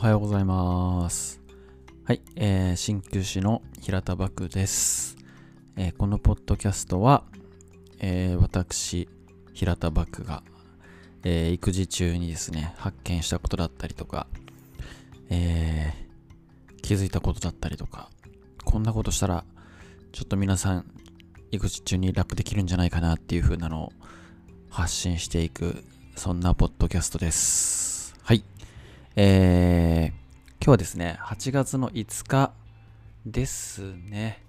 おはようございます。はい、えー、鍼灸師の平田漠です、えーこのポッドキャストは、えー私、平田漠が、えー育児中にですね、発見したことだったりとか、えー気づいたことだったりとか、こんなことしたら、ちょっと皆さん、育児中に楽できるんじゃないかなっていう風なのを発信していく、そんなポッドキャストです。えー、今日はですね、8月の5日ですね。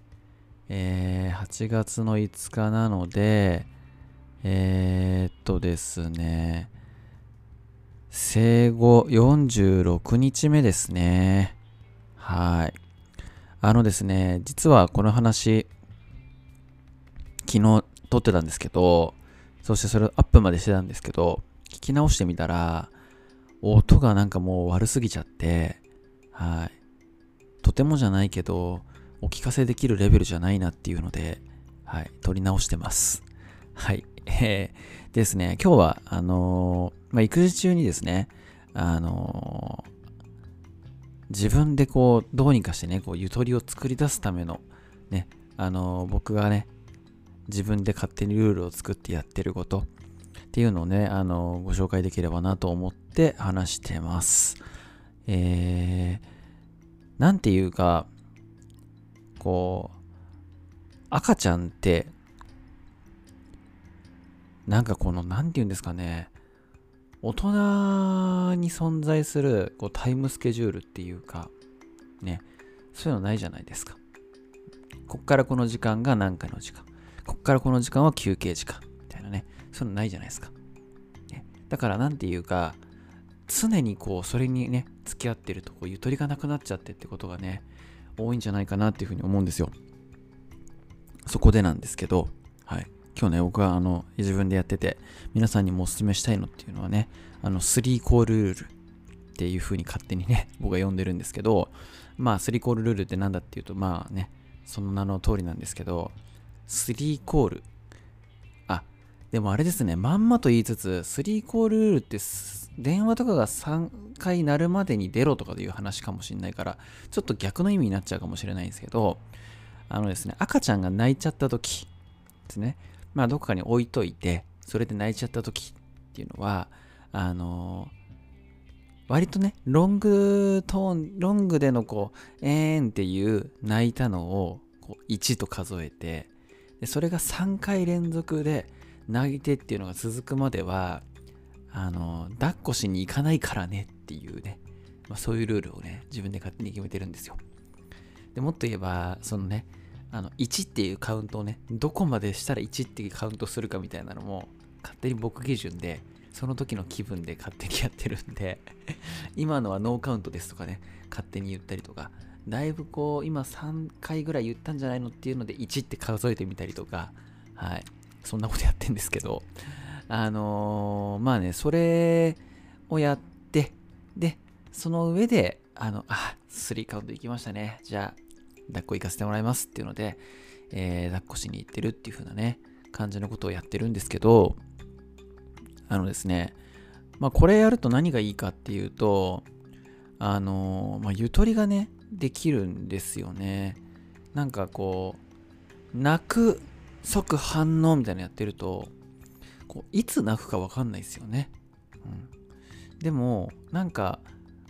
えー、8月の5日なので、えー、っとですね、生後46日目ですね。はい。あのですね、実はこの話、昨日撮ってたんですけど、そしてそれをアップまでしてたんですけど、聞き直してみたら、音がなんかもう悪すぎちゃって、はい。とてもじゃないけど、お聞かせできるレベルじゃないなっていうので、はい。撮り直してます。はい。えー、ですね、今日は、あのーまあ、育児中にですね、あのー自分でこう、どうにかしてね、こう、ゆとりを作り出すための、ね、あの僕がね、自分で勝手にルールを作ってやってることっていうのをね、あのご紹介できればなと思って話してます。えー、なんていうか、こう、赤ちゃんって、なんかこの、なんて言うんですかね、大人に存在するこうタイムスケジュールっていうか、ね、そういうのないじゃないですか。こっからこの時間が何回の時間。こっからこの時間は休憩時間。そういうのないじゃないですか。ね、だからなんていうか、常にこう、それにね、付き合ってると、こう、ゆとりがなくなっちゃってってことがね、多いんじゃないかなっていうふうに思うんですよ。そこでなんですけど、はい。今日ね、僕はあの、自分でやってて、皆さんにもお勧めしたいのっていうのはね、あの、3コールルールっていう風に勝手にね、僕は呼んでるんですけど、まあ、3コールルールって何だっていうと、まあね、その名の通りなんですけど、3コール。でもあれですね、まんまと言いつつ、3コールルールって、電話とかが3回鳴るまでに出ろとかでいう話かもしれないから、ちょっと逆の意味になっちゃうかもしれないんですけど、あのですね、赤ちゃんが泣いちゃった時ですね、まあ、どこかに置いといて、それで泣いちゃった時っていうのは、あの割とね、ロングトーン、ロングでのこう、えーんっていう泣いたのをこう1と数えてで、それが3回連続で泣いてっていうのが続くまでは、あの抱っこしに行かないからねっていうね、まあ、そういうルールをね、自分で勝手に決めてるんですよ。でもっと言えば、そのね、あの1っていうカウントをね、どこまでしたら1っていうカウントするかみたいなのも、勝手に僕基準で、その時の気分で勝手にやってるんで、今のはノーカウントですとかね、勝手に言ったりとか、だいぶこう、今3回ぐらい言ったんじゃないのっていうので、1って数えてみたりとか、はい、そんなことやってんですけど、あのーまあね、それをやって、で、その上で、あの、あ、3カウント行きましたね。じゃあ、抱っこ行かせてもらいますっていうので、えー抱っこしに行ってるっていう風なね、感じのことをやってるんですけど、あのですね、まあこれやると何がいいかっていうと、あのーまあゆとりがね、できるんですよね。なんかこう、泣く即反応みたいなのやってると、こういつ泣くかわかんないですよね。うん、でも、なんか、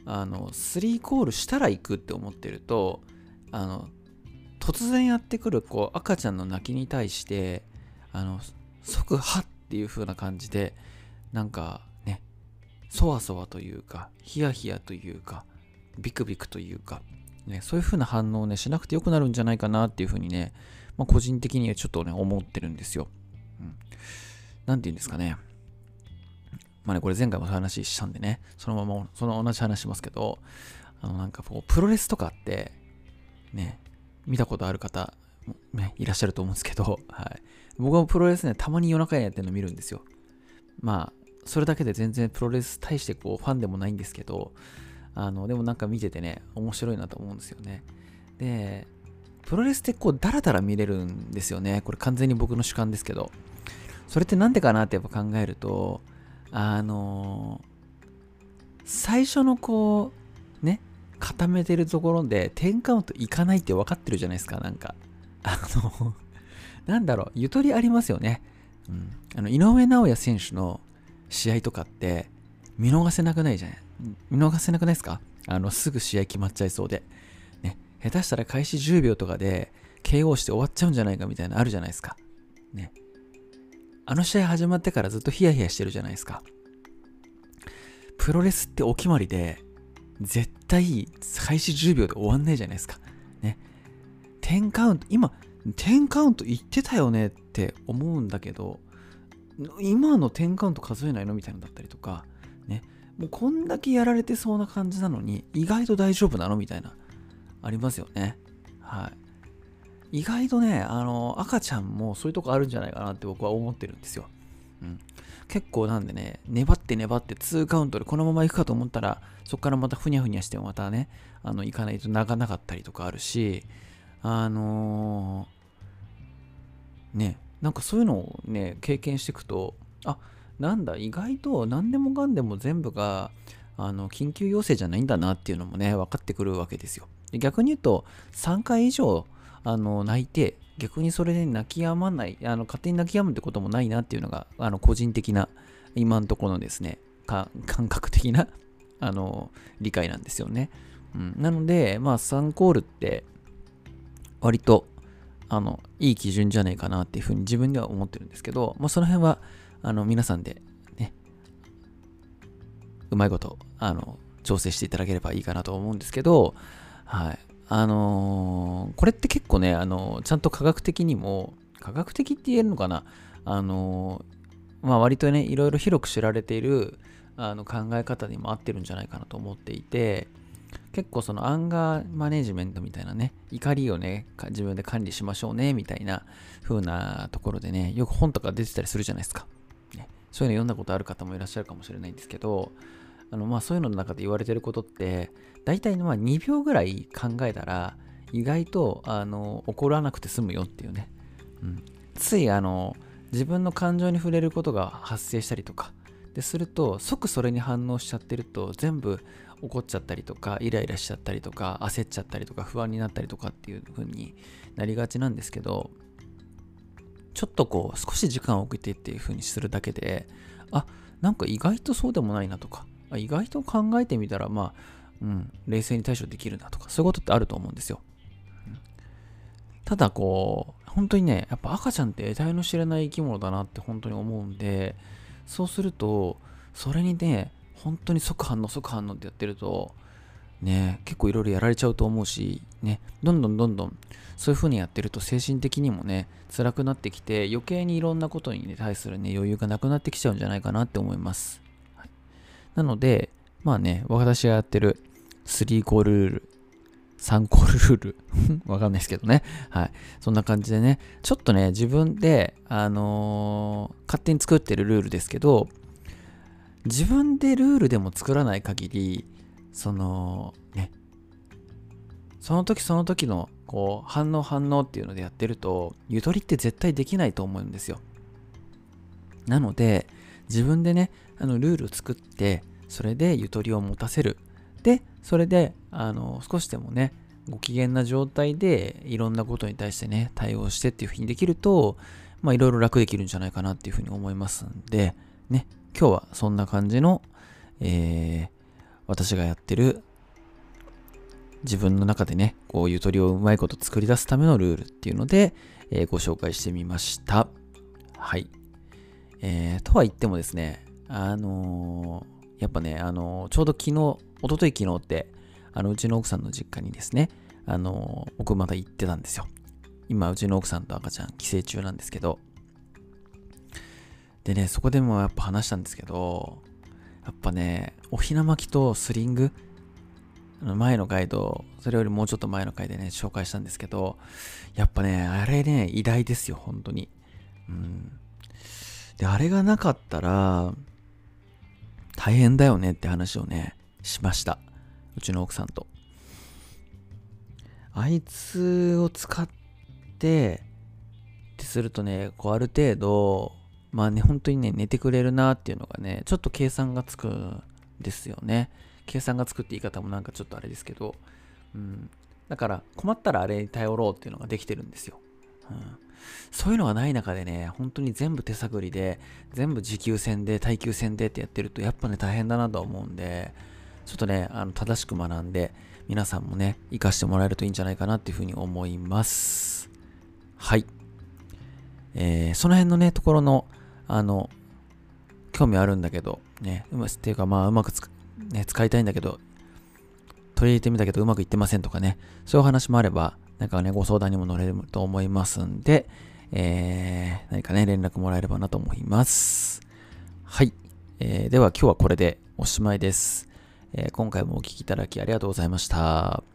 あの、3コールしたら行くって思ってると、あの、突然やってくるこう赤ちゃんの泣きに対して、あの、即はっていう風な感じで、なんかね、そわそわというか、ヒヤヒヤというか、ビクビクというか、ね、そういう風な反応をね、しなくてよくなるんじゃないかなっていう風にね、まあ、個人的にはちょっとね、思ってるんですよ。うん。なんて言うんですかね。まあね、これ前回も話したんでね、そのまま、その同じ話しますけど、あのなんかこう、プロレスとかって、ね、見たことある方、ね、いらっしゃると思うんですけど、はい。僕はプロレスね、たまに夜中にやってるの見るんですよ。まあ、それだけで全然プロレス対してこう、ファンでもないんですけど、あの、でもなんか見ててね、面白いなと思うんですよね。で、プロレスってこう、ダラダラ見れるんですよね。これ完全に僕の主観ですけど。それってなんでかなってやっぱ考えると、あの最初のこう、ね、固めてるところで10カウントいかないって分かってるじゃないですか、なんか。あのなんだろう、ゆとりありますよね。うん。あの、井上尚弥選手の試合とかって、見逃せなくないじゃない見逃せなくないですか？あの、すぐ試合決まっちゃいそうで。下手したら開始10秒とかで、KO して終わっちゃうんじゃないかみたいなあるじゃないですか。ね。あの試合始まってからずっとヒヤヒヤしてるじゃないですか。プロレスってお決まりで、絶対開始10秒で終わんないじゃないですか。ね。10カウント、今、10カウント言ってたよねって思うんだけど、今の10カウント数えないのみたいなのだったりとか、ね。もうこんだけやられてそうな感じなのに、意外と大丈夫なのみたいな、ありますよね。はい。意外とね、あの、赤ちゃんもそういうとこあるんじゃないかなって僕は思ってるんですよ。うん。結構なんでね、粘って粘って2カウントでこのまま行くかと思ったら、そこからまたふにゃふにゃしてまたね、あの、行かないと長なかったりとかあるし、あのー、ね、なんかそういうのをね、経験していくと、あ、なんだ、意外と何でもかんでも全部が、あの、緊急要請じゃないんだなっていうのもね、分かってくるわけですよ。逆に言うと、3回以上、あの、泣いて、逆にそれで泣き止まない、あの勝手に泣き止むってこともないなっていうのが、あの個人的な、今のところのですね、感覚的な あの理解なんですよね。うん、なので、まあ、3コールって、割と、あの、いい基準じゃないかなっていうふうに自分では思ってるんですけど、まあ、その辺は、あの、皆さんで、ね、うまいこと、あの、調整していただければいいかなと思うんですけど、はい。あのー、これって結構ね、あのー、ちゃんと科学的にも、科学的って言えるのかな？あのー、まあ割とね、いろいろ広く知られているあの考え方にも合ってるんじゃないかなと思っていて、結構そのアンガーマネジメントみたいなね、怒りをね、自分で管理しましょうね、みたいな風なところでね、よく本とか出てたりするじゃないですか。ね、そういうの読んだことある方もいらっしゃるかもしれないんですけど、あのまあそういうのの中で言われてることって、大体まあ2秒ぐらい考えたら、意外とあの怒らなくて済むよっていうね。うん、ついあの自分の感情に触れることが発生したりとか、ですると即それに反応しちゃってると全部怒っちゃったりとかイライラしちゃったりとか焦っちゃったりとか不安になったりとかっていう風になりがちなんですけどちょっとこう少し時間を置いてっていう風にするだけであなんか意外とそうでもないなとか意外と考えてみたらまあうん、冷静に対処できるなとか、そういうことってあると思うんですよ。うん、ただこう、本当にね、やっぱ赤ちゃんって得体の知れない生き物だなって本当に思うんで、そうすると、それにね、本当に即反応即反応ってやってると、ね、結構いろいろやられちゃうと思うし、ね、どんどんどんどんそういう風にやってると精神的にもね、辛くなってきて、余計にいろんなことに、対するね、余裕がなくなってきちゃうんじゃないかなって思います。なので、まあね、私がやってる3コールール、3コールール わかんないですけどね。はい。そんな感じでね、ちょっとね、自分で、あのー、勝手に作ってるルールですけど、自分でルールでも作らない限り、その、ね、その時その時の、こう、反応反応っていうのでやってると、ゆとりって絶対できないと思うんですよ。なので、自分でね、あの、ルール作って、それでゆとりを持たせる。で、それで、あの、少しでもね、ご機嫌な状態でいろんなことに対してね、対応してっていうふうにできると、まあいろいろ楽できるんじゃないかなっていうふうに思いますんで、ね、今日はそんな感じの、えー、私がやってる自分の中でね、こうゆとりをうまいこと作り出すためのルールっていうので、えー、ご紹介してみました。はい。えー、とは言ってもですね、あのー、やっぱね、あの、ちょうど昨日、おととい昨日って、あの、うちの奥さんの実家にですね、あの、僕また行ってたんですよ。今、うちの奥さんと赤ちゃん、帰省中なんですけど。でね、そこでもやっぱ話したんですけど、やっぱね、おひな巻きとスリング、前のガイド、それよりもうちょっと前の回でね、紹介したんですけど、やっぱね、あれね、偉大ですよ、本当に。うん。で、あれがなかったら、大変だよねって話をね、しました。うちの奥さんと。あいつを使って、ってするとね、こうある程度、まあね、本当にね、寝てくれるなっていうのがね、ちょっと計算がつくんですよね。計算がつくって言い方もなんかちょっとあれですけど、うん、だから困ったらあれに頼ろうっていうのができてるんですよ。うん、そういうのがない中でね、本当に全部手探りで、全部持久戦で、耐久戦でってやってると、やっぱね、大変だなとは思うんで、ちょっとね、あの正しく学んで、皆さんもね、活かしてもらえるといいんじゃないかなっていうふうに思います。はい。えー、その辺のね、ところの、あの、興味あるんだけど、ね、うまっていうか、まあ、うまくね、使いたいんだけど、取り入れてみたけどうまくいってませんとかね、そういう話もあれば、なんかね、ご相談にも乗れると思いますんで、えー、何かね、連絡もらえればなと思います。はい。えー、では今日はこれでおしまいです。えー、今回もお聴きいただきありがとうございました。